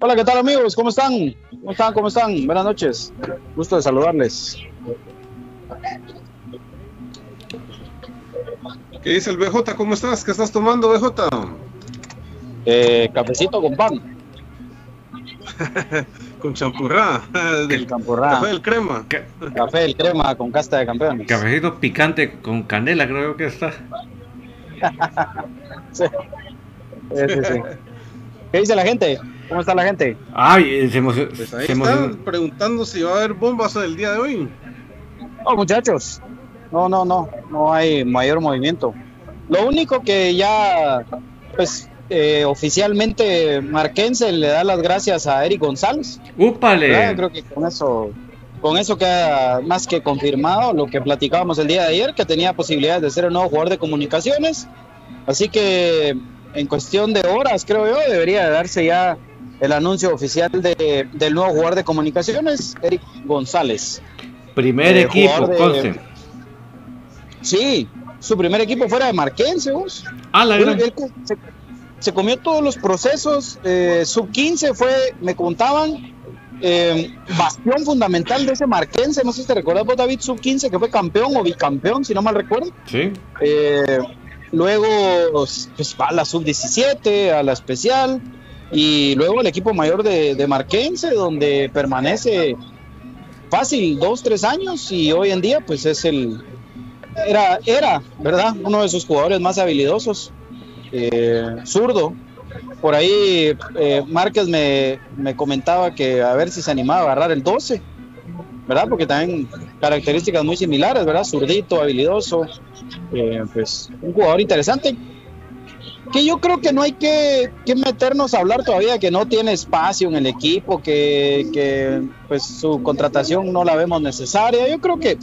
Hola, ¿qué tal amigos? ¿Cómo están? ¿Cómo están? ¿Cómo están? Buenas noches. Gusto de saludarles. ¿Qué dice el BJ? ¿Cómo estás? ¿Qué estás tomando, BJ? Eh, cafecito con pan. *laughs* con champurrá. Del champurrá. Café del crema. Café del crema con casta de campeones. Cafecito picante con canela, creo que está. *laughs* sí. Sí, sí, sí. ¿Qué dice la gente? ¿Cómo está la gente? Ay, se emocionó. Pues ahí están preguntando si va a haber bombas el día de hoy. No, muchachos. No, no, no. No hay mayor movimiento. Lo único que ya, pues, eh, oficialmente Marquense le da las gracias a Eric González. ¡Úpale! ¿verdad? Creo que con eso, con eso queda más que confirmado lo que platicábamos el día de ayer, que tenía posibilidades de ser el nuevo jugador de comunicaciones. Así que en cuestión de horas, creo yo, debería de darse ya el anuncio oficial de, del nuevo jugador de comunicaciones, Eric González. Primer Eh, equipo, de- conste. Sí, su primer equipo fuera de Marquense, vos. Ah, la gran- él se, se comió todos los procesos. eh, sub 15 fue, me contaban, eh, bastión fundamental de ese Marquense. No sé si te recuerdas vos, David, sub 15, que fue campeón o bicampeón, si no mal recuerdo. Sí. Luego pues, va a la sub-17, a la especial, y luego el equipo mayor de, Marquense, donde permanece fácil dos, tres años, y hoy en día pues es el, era, era, ¿verdad? Uno de sus jugadores más habilidosos, eh, zurdo. Por ahí eh, Márquez me, me comentaba que a ver si se animaba a agarrar el 12, ¿verdad? Porque también características muy similares, ¿verdad? Zurdito, habilidoso, eh, pues un jugador interesante. Que yo creo que no hay que, que meternos a hablar todavía que no tiene espacio en el equipo, que, que pues su contratación no la vemos necesaria. Yo creo que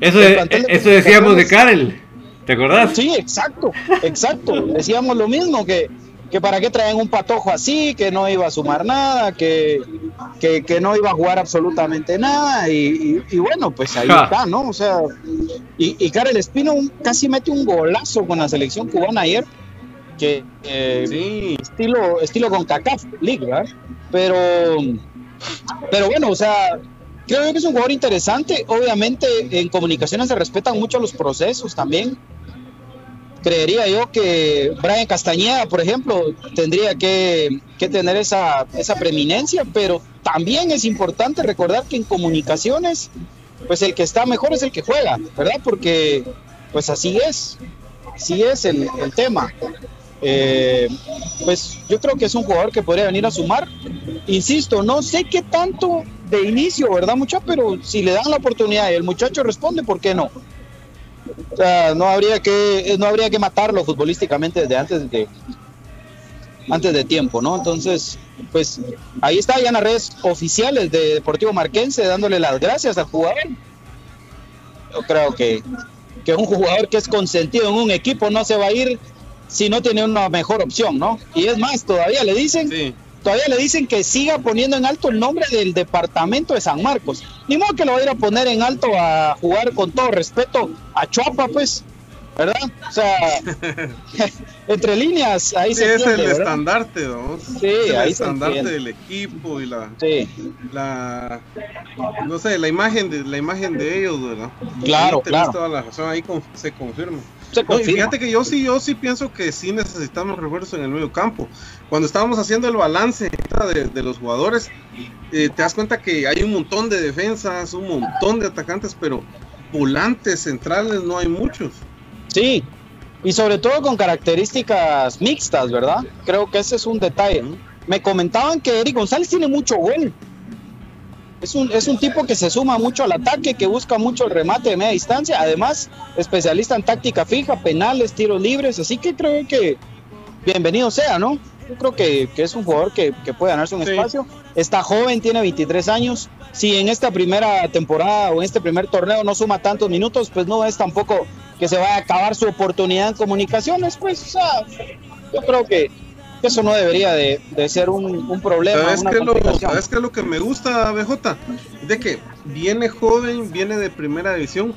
Eso, de- de eso decíamos de Karel. ¿Te acordás? Sí, exacto, exacto. *laughs* Decíamos lo mismo, que, que para qué traen un patojo así, que no iba a sumar nada, que, que, que no iba a jugar absolutamente nada. Y, y- y bueno, pues ahí Ja. está, ¿no? O sea, y, y Karel Espino un- casi mete un golazo con la selección cubana ayer, que eh, estilo, estilo con CACAF League, ¿verdad? Pero, pero bueno, o sea, creo yo que es un jugador interesante. Obviamente en comunicaciones se respetan mucho los procesos también creería yo que Brian Castañeda, por ejemplo, tendría que, que tener esa, esa preeminencia, pero también es importante recordar que en comunicaciones, pues el que está mejor es el que juega, ¿verdad? Porque pues así es, así es el, el tema. Eh, pues yo creo que es un jugador que podría venir a sumar. Insisto, no sé qué tanto de inicio, ¿verdad, muchacho? Pero si le dan la oportunidad y el muchacho responde, ¿por qué no? O sea, no habría que no habría que matarlo futbolísticamente desde antes de antes de tiempo, ¿no? Entonces, pues ahí está ya en las redes oficiales de Deportivo Marquense dándole las gracias al jugador. Yo creo que que un jugador que es consentido en un equipo no se va a ir si no tiene una mejor opción, ¿no? Y es más, todavía le dicen todavía le dicen que siga poniendo en alto el nombre del departamento de San Marcos. Ni modo que lo va a ir a poner en alto a jugar con todo respeto a Chuapa, pues, ¿verdad? O sea, *laughs* *laughs* entre líneas, ahí Sí, se es entiende, el ¿verdad? estandarte, ¿no? Sí, Es el ahí estandarte del equipo y la, Sí. la, no sé, la imagen de la imagen de ellos, ¿verdad? Claro, Ahí claro. toda la razón, ahí con- se confirma. Se no, y fíjate que yo sí, yo sí pienso que sí necesitamos refuerzos en el medio campo. Cuando estábamos haciendo el balance de, de los jugadores, eh, te das cuenta que hay un montón de defensas, un montón de atacantes, pero volantes centrales no hay muchos. Sí, y sobre todo con características mixtas, ¿verdad? Creo que ese es un detalle. Me comentaban que Eric González tiene mucho gol. Es un, es un tipo que se suma mucho al ataque, que busca mucho el remate de media distancia. Además, especialista en táctica fija, penales, tiros libres. Así que creo que bienvenido sea, ¿no? Yo creo que, que es un jugador que, que puede ganarse un espacio. Está joven, tiene 23 años. Si en esta primera temporada o en este primer torneo no suma tantos minutos, pues no es tampoco que se vaya a acabar su oportunidad en comunicaciones. Pues, o sea, yo creo que eso no debería de, ser un, problema. ¿Sabes, qué es lo, que me gusta, BJ? De que viene joven, viene de primera división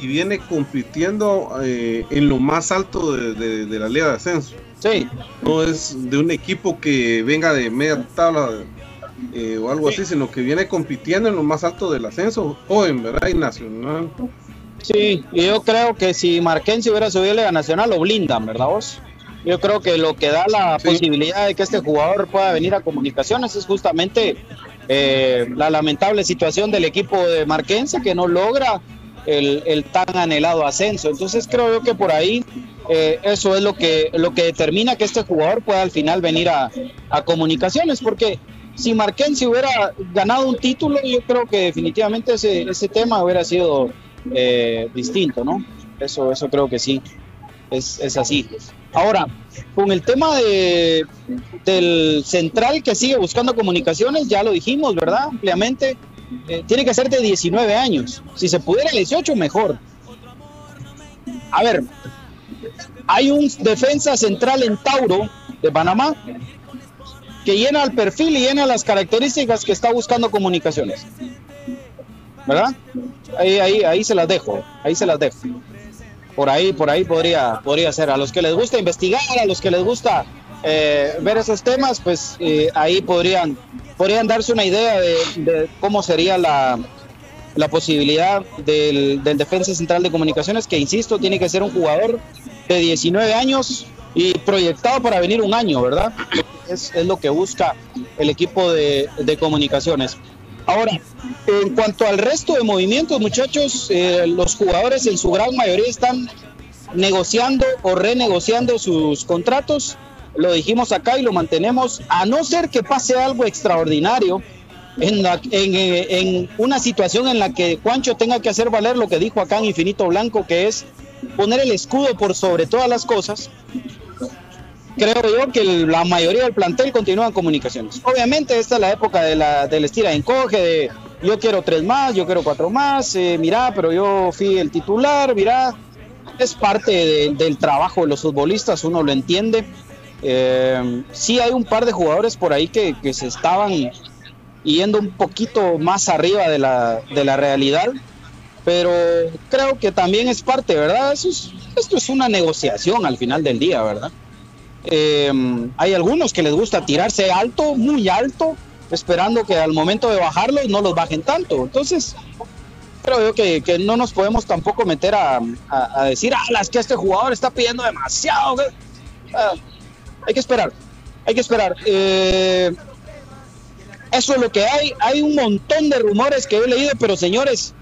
y viene compitiendo eh, en lo más alto de, la Liga de Ascenso. Sí. No es de un equipo que venga de media tabla eh, o algo así, sino que viene compitiendo en lo más alto del ascenso, joven, ¿verdad? Y nacional. Sí, y yo creo que si Marquense hubiera subido a Liga Nacional, lo blindan, ¿verdad vos? Yo creo que lo que da la posibilidad de que este jugador pueda venir a comunicaciones es justamente eh, la lamentable situación del equipo de Marquense que no logra el, tan anhelado ascenso. Entonces creo yo que por ahí eh, eso es lo que, lo que determina que este jugador pueda al final venir a, comunicaciones, porque si Marquense hubiera ganado un título, yo creo que definitivamente ese, ese tema hubiera sido eh, distinto, ¿no? Eso, eso creo que sí es, así. Ahora, con el tema de, del central que sigue buscando comunicaciones, ya lo dijimos, ¿verdad? Ampliamente, eh, tiene que ser de 19 años. Si se pudiera 18, mejor. A ver, hay un defensa central en Tauro de Panamá que llena el perfil y llena las características que está buscando comunicaciones. ¿Verdad? Ahí, ahí, ahí se las dejo, ahí se las dejo por ahí, por ahí podría, podría ser. A los que les gusta investigar, a los que les gusta eh, ver esos temas, pues eh, ahí podrían, podrían darse una idea de, cómo sería la, la posibilidad del, del, defensa central de comunicaciones, que insisto, tiene que ser un jugador de 19 años y proyectado para venir un año, ¿verdad? Es, es lo que busca el equipo de, de comunicaciones. Ahora, en cuanto al resto de movimientos, muchachos, eh, los jugadores en su gran mayoría están negociando o renegociando sus contratos. Lo dijimos acá y lo mantenemos, a no ser que pase algo extraordinario en, en, una situación en la que Juancho tenga que hacer valer lo que dijo acá en Infinito Blanco, que es poner el escudo por sobre todas las cosas creo yo que la mayoría del plantel continúa en comunicaciones. Obviamente esta es la época de la, del estira encoge, de yo quiero tres más, yo quiero cuatro más, eh, mira, pero yo fui el titular, mira, es parte del trabajo de los futbolistas, uno lo entiende. Eh, sí hay un par de jugadores por ahí que, se estaban yendo un poquito más arriba de la, de la realidad, pero creo que también es parte, ¿verdad? Eso esto es una negociación al final del día, ¿verdad? Eh, hay algunos que les gusta tirarse alto, muy alto, esperando que al momento de bajarlos no los bajen tanto. Entonces, creo yo que, no nos podemos tampoco meter a, decir, ah, es que este jugador está pidiendo demasiado. Ah, hay que esperar, hay que esperar. Eh, eso es lo que hay. Hay un montón de rumores que he leído, pero señores,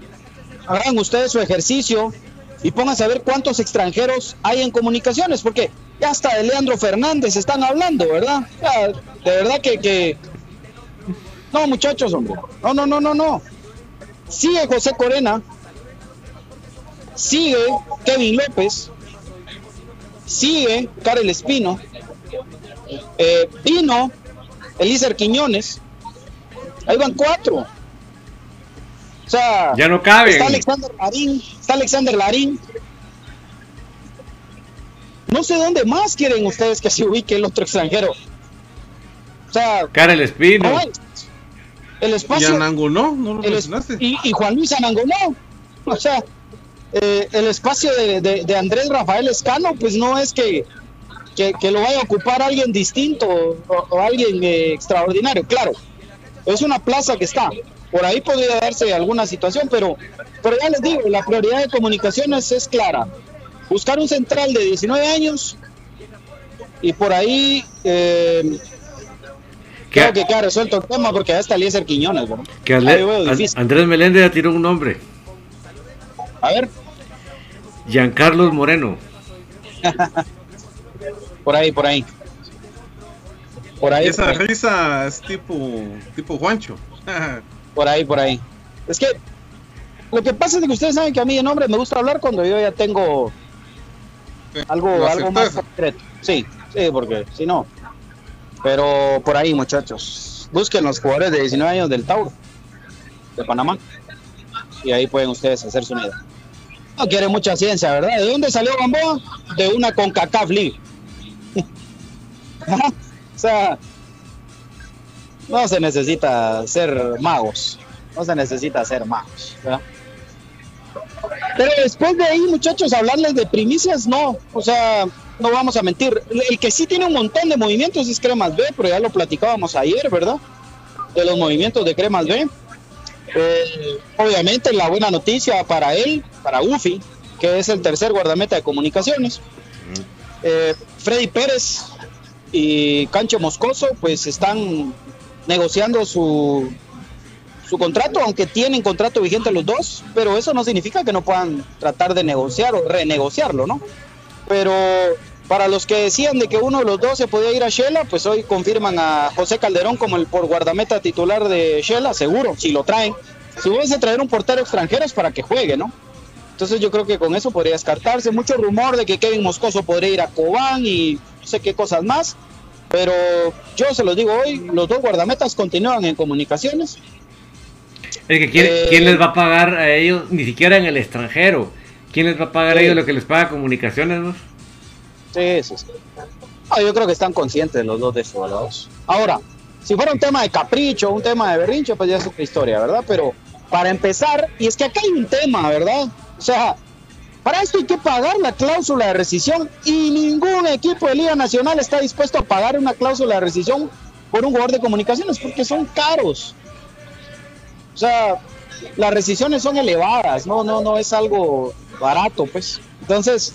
hagan ustedes su ejercicio y pónganse a ver cuántos extranjeros hay en comunicaciones, porque ya hasta de Leandro Fernández están hablando, ¿verdad? de verdad que. No, muchachos, hombre. No, no, no, no, no. Sigue José Corena. Sigue Kevin López. Sigue Karel Espino. Eh, vino Elícer Quiñones. Ahí van cuatro. O sea, ya no cabe. Está Alexander Larín, está Alexander Larín, no sé dónde más quieren ustedes que se ubique el otro extranjero. O sea, Karel Espino. el espacio. Y Anangonó, no lo y, y, Juan Luis Anangonó. O sea, eh, el espacio de, Andrés Rafael Escano, pues no es que, que, lo vaya a ocupar alguien distinto o, alguien eh, extraordinario. Claro, es una plaza que está. Por ahí podría darse alguna situación, pero, pero ya les digo, la prioridad de comunicaciones es clara buscar un central de 19 años y por ahí eh, creo que queda resuelto el tema porque ya está Eliezer Quiñones, ¿verdad? Que. Andrés Meléndez ya tiró un nombre. A ver, Giancarlos Moreno. *laughs* por ahí, por ahí. Por ahí, esa por ahí. risa es tipo, tipo Juancho. *laughs* Por ahí, por ahí. Es que lo que pasa es que ustedes saben que a mí de nombre me gusta hablar cuando yo ya tengo algo, algo más concreto. Sí, sí, porque si no. Pero por ahí, muchachos. Busquen los jugadores de 19 años del Tauro, de Panamá. Y ahí pueden ustedes hacerse una idea. No quiere mucha ciencia, ¿verdad? ¿De dónde salió Gamboa? De una CONCACAF League. *laughs* O sea, no se necesita ser magos. No se necesita ser magos. ¿verdad? Pero después de ahí, muchachos, hablarles de primicias, no. O sea, no vamos a mentir. El que sí tiene un montón de movimientos es Cremas B, pero ya lo platicábamos ayer, ¿verdad? De los movimientos de Cremas B. Eh, obviamente, la buena noticia para él, para Ufi, que es el tercer guardameta de comunicaciones. Eh, Freddy Pérez y Cancho Moscoso, pues están negociando su, su contrato, aunque tienen contrato vigente los dos, pero eso no significa que no puedan tratar de negociar o renegociarlo, ¿no? Pero para los que decían de que uno de los dos se podía ir a Shela, pues hoy confirman a José Calderón como el por guardameta titular de Shela, seguro, si lo traen. Si hubiese traer un portero extranjero es para que juegue, ¿no? Entonces yo creo que con eso podría descartarse. Mucho rumor de que Kevin Moscoso podría ir a Cobán y no sé qué cosas más. Pero yo se los digo hoy, los dos guardametas continúan en comunicaciones. Es que ¿quién, Eh, quién les va a pagar a ellos? Ni siquiera en el extranjero. ¿Quién les va a pagar a ellos lo que les paga comunicaciones? no? Sí, sí, sí. Ah, yo creo que están conscientes los dos de eso, ¿verdad? Ahora, si fuera un tema de capricho, un tema de berrinche, pues ya es otra historia, ¿verdad? Pero para empezar, y es que acá hay un tema, ¿verdad? O sea, para esto hay que pagar la cláusula de rescisión y ningún equipo de Liga Nacional está dispuesto a pagar una cláusula de rescisión por un jugador de comunicaciones porque son caros. O sea, las rescisiones son elevadas, no, no, no es algo barato, pues. Entonces,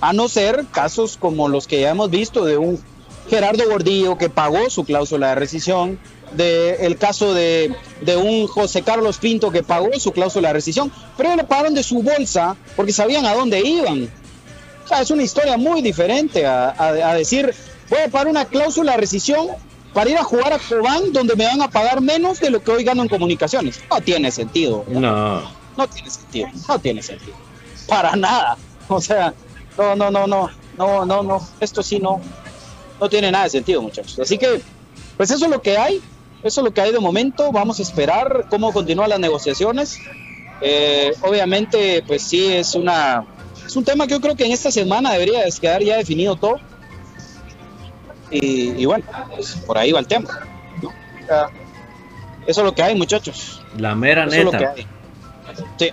a no ser casos como los que ya hemos visto de un Gerardo Gordillo que pagó su cláusula de rescisión, de el caso de, de un José Carlos Pinto que pagó su cláusula de rescisión, pero lo pagaron de su bolsa porque sabían a dónde iban. O sea, es una historia muy diferente a, a- a decir, voy a pagar una cláusula de rescisión para ir a jugar a Cobán donde me van a pagar menos de lo que hoy gano en comunicaciones. No tiene sentido. No. No tiene sentido. No tiene sentido. Para nada. O sea, no, no, no, no, no, no, no. Esto sí no, no tiene nada de sentido, muchachos. Así que, pues eso es lo que hay. Eso es lo que hay de momento. Vamos a esperar cómo continúan las negociaciones. Eh, obviamente, pues sí, es una es un tema que yo creo que en esta semana debería de quedar ya definido todo. Y, y bueno, pues por ahí va el tema. eso es lo que hay, muchachos. La mera Eso es lo que neta. hay. Sí.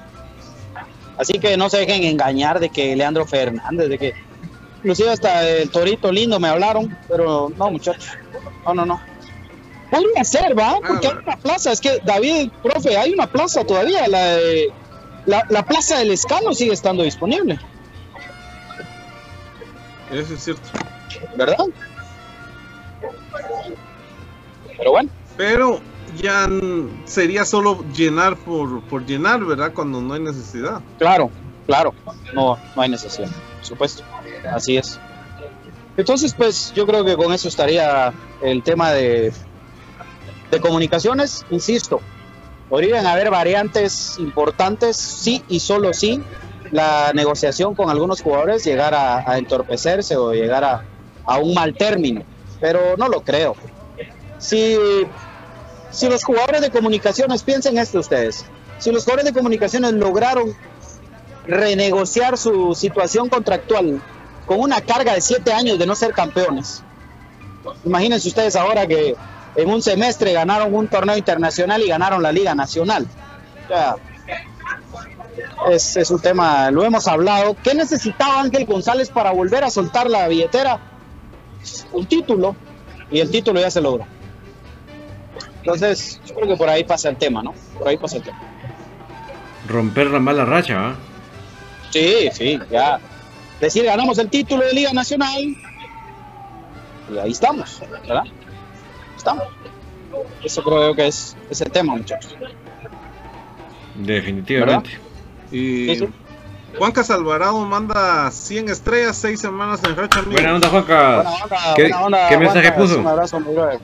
Así que no se dejen engañar de que Leandro Fernández, de que inclusive hasta el Torito lindo me hablaron, pero no, muchachos. No, no, no. Podría ser, ¿va? Porque hay una plaza, es que David, profe, hay una plaza todavía, la de- la, la plaza del Escano sigue estando disponible, Eso es cierto. ¿verdad? Pero bueno. Pero ya sería solo llenar por, por llenar, ¿verdad? Cuando no hay necesidad. Claro, claro, no, no hay necesidad, por supuesto, así es. Entonces, pues yo creo que con eso estaría el tema de, de comunicaciones, insisto, podrían haber variantes importantes, sí y solo sí, la negociación con algunos jugadores llegar a, entorpecerse o llegar a, a un mal término, pero no lo creo. Si, si los jugadores de comunicaciones, piensen esto ustedes, si los jugadores de comunicaciones lograron renegociar su situación contractual con una carga de siete años de no ser campeones. Imagínense ustedes ahora que en un semestre ganaron un torneo internacional y ganaron la Liga Nacional. O sea, es, es un tema, lo hemos hablado. ¿Qué necesitaba Ángel González para volver a soltar la billetera? Un título, y el título ya se logró. Entonces, yo creo que por ahí pasa el tema, ¿no? Por ahí pasa el tema. Romper la mala racha, ¿va? Sí, sí, ya. decir ganamos el título de Liga Nacional. Y ahí estamos, ¿verdad? Estamos. Eso creo que es, es el tema, muchachos. Definitivamente. Y Juanca Alvarado manda 100 estrellas, 6 semanas en racha. Buena onda, Juanca. Buena onda, ¿Qué, buena onda, qué mensaje Juancas, puso? Un abrazo, mi brother.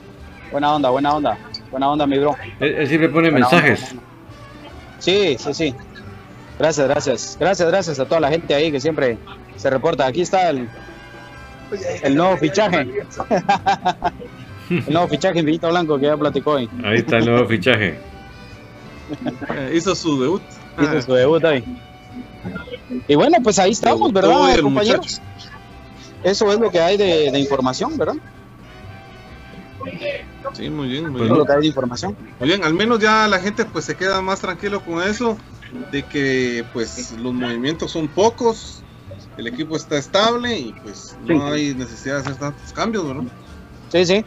Buena onda, buena onda. Buena onda, mi bro. Él, él siempre pone Buena mensajes. onda. Sí, sí, sí. Gracias, gracias. Gracias, gracias a toda la gente ahí que siempre se reporta. Aquí está el, el nuevo fichaje. *laughs* el nuevo fichaje Infinito Blanco que ya platicó hoy. Ahí está el nuevo fichaje. Eh, hizo su debut. Hizo su debut ahí. Y bueno, pues ahí estamos, ¿verdad, el compañeros? Eso es lo que hay de, de información, ¿verdad? Sí, muy bien, muy bien. lo que hay de información. Muy bien, al menos ya la gente pues se queda más tranquilo con eso, de que pues los movimientos son pocos, el equipo está estable y pues no Sí. hay necesidad de hacer tantos cambios, ¿verdad? Sí, sí.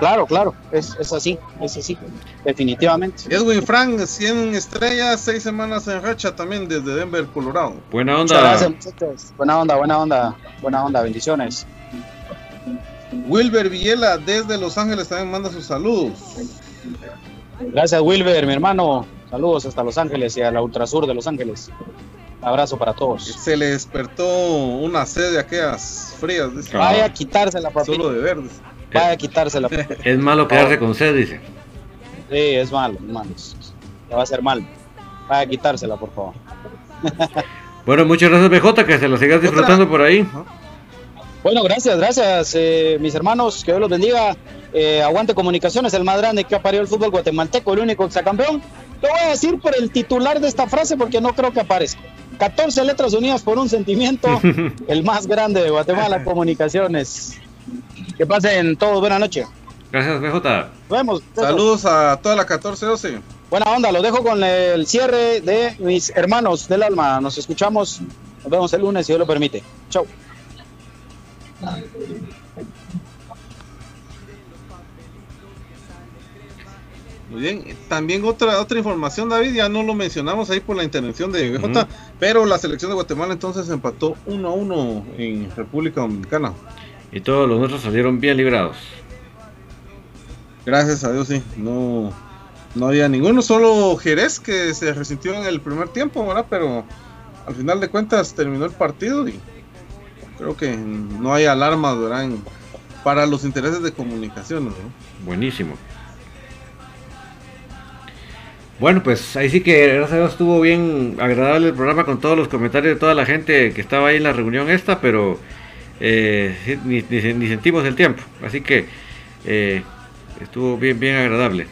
Claro, claro. Es, es así, es así. Definitivamente. Edwin Frank, 100 estrellas, 6 semanas en racha también desde Denver, Colorado. Buena Muchas onda. gracias, muchachos. Buena onda, buena onda. Buena onda, bendiciones. Wilber Villela desde Los Ángeles también manda sus saludos. Gracias, Wilber, mi hermano. Saludos hasta Los Ángeles y a la ultrasur de Los Ángeles. Abrazo para todos. Se le despertó una sed de aquellas frías, dice. Vaya a quitársela, papito. Solo de verdes. Vaya a quitársela. Es malo quedarse con sed, dice. Sí, es malo, hermano. Le va a hacer mal. Vaya a quitársela, por favor. *laughs* Bueno, muchas gracias, BJ, que se lo sigas disfrutando por ahí. Bueno, gracias, gracias, eh, mis hermanos. Que Dios los bendiga. Eh, aguante Comunicaciones, el más grande que ha parido el fútbol guatemalteco, el único exacampeón. Lo voy a decir por el titular de esta frase porque no creo que aparezca. 14 letras unidas por un sentimiento, *laughs* el más grande de Guatemala, Comunicaciones. Que pasen todos buena noche. Gracias, BJ. Nos vemos. Saludos a toda la 1412. Buena onda, lo dejo con el cierre de mis hermanos del alma. Nos escuchamos. Nos vemos el lunes si Dios lo permite. Chau. Muy bien, también otra otra información, David, ya no lo mencionamos ahí por la intervención de BJ, pero la selección de Guatemala entonces empató 1 a 1 en República Dominicana. Y todos los nuestros salieron bien librados. Gracias a Dios, sí, no, no había ninguno, solo Jerez que se resintió en el primer tiempo, ¿verdad? Pero al final de cuentas terminó el partido y creo que no hay alarmas, ¿verdad? Para los intereses de comunicaciones, ¿no? Buenísimo. Bueno, pues ahí sí que gracias a Dios estuvo bien agradable el programa con todos los comentarios de toda la gente que estaba ahí en la reunión esta, pero eh, ni, ni- ni sentimos el tiempo. Así que eh, estuvo bien, bien agradable.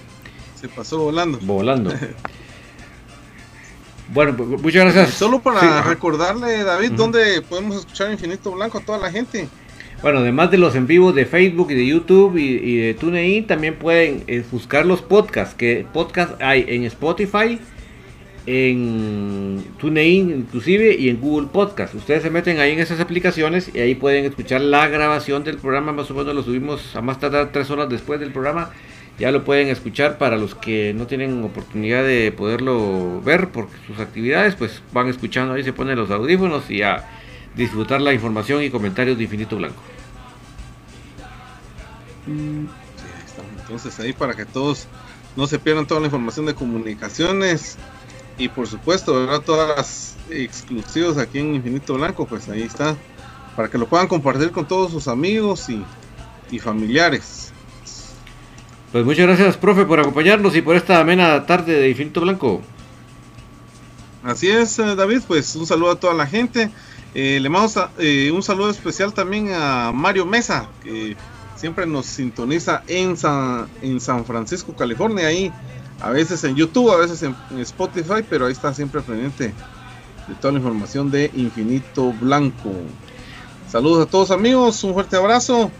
Se pasó volando. Volando. *laughs* bueno, pues, muchas gracias. Solo para Sí, recordarle, David, Ujú. dónde podemos escuchar Infinito Blanco a toda la gente. Bueno, además de los en vivos de Facebook y de YouTube y, y de TuneIn, también pueden eh, buscar los podcasts, que podcast hay en Spotify, en TuneIn inclusive y en Google Podcast. Ustedes se meten ahí en esas aplicaciones y ahí pueden escuchar la grabación del programa, más o menos lo subimos a más tardar tres horas después del programa. Ya lo pueden escuchar para los que no tienen oportunidad de poderlo ver por sus actividades, pues van escuchando ahí, se ponen los audífonos y a disfrutar la información y comentarios de Infinito Blanco. Entonces ahí para que todos no se pierdan toda la información de comunicaciones y por supuesto, ¿verdad? Todas las exclusivas aquí en Infinito Blanco, pues ahí está, para que lo puedan compartir con todos sus amigos y, y familiares. Pues muchas gracias, profe, por acompañarnos y por esta amena tarde de Infinito Blanco. Así es, eh, David, pues un saludo a toda la gente. Eh, le mando eh, un saludo especial también a Mario Mesa, que siempre nos sintoniza en San, en San Francisco, California, ahí a veces en YouTube, a veces en, Spotify, pero ahí está siempre pendiente de toda la información de Infinito Blanco. Saludos a todos amigos, un fuerte abrazo,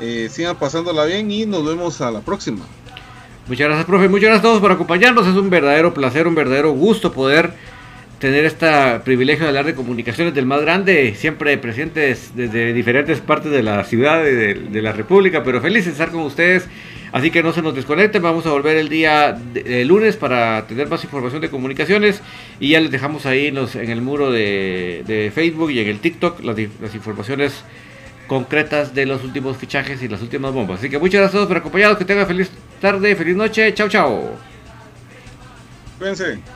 eh, sigan pasándola bien y nos vemos a la próxima. Muchas gracias, profe. Muchas gracias a todos por acompañarnos. Es un verdadero placer, un verdadero gusto poder tener este privilegio de hablar de comunicaciones del más grande, siempre presentes desde diferentes partes de la ciudad y de, de la República, pero feliz de estar con ustedes Así que no se nos desconecten, vamos a volver el día el lunes para tener más información de comunicaciones y ya les dejamos ahí en, los- en el muro de, Facebook y en el TikTok las, las informaciones concretas de los últimos fichajes y las últimas bombas. Así que muchas gracias a todos por acompañarnos, que tengan feliz tarde, feliz noche, chao chao. Cuídense.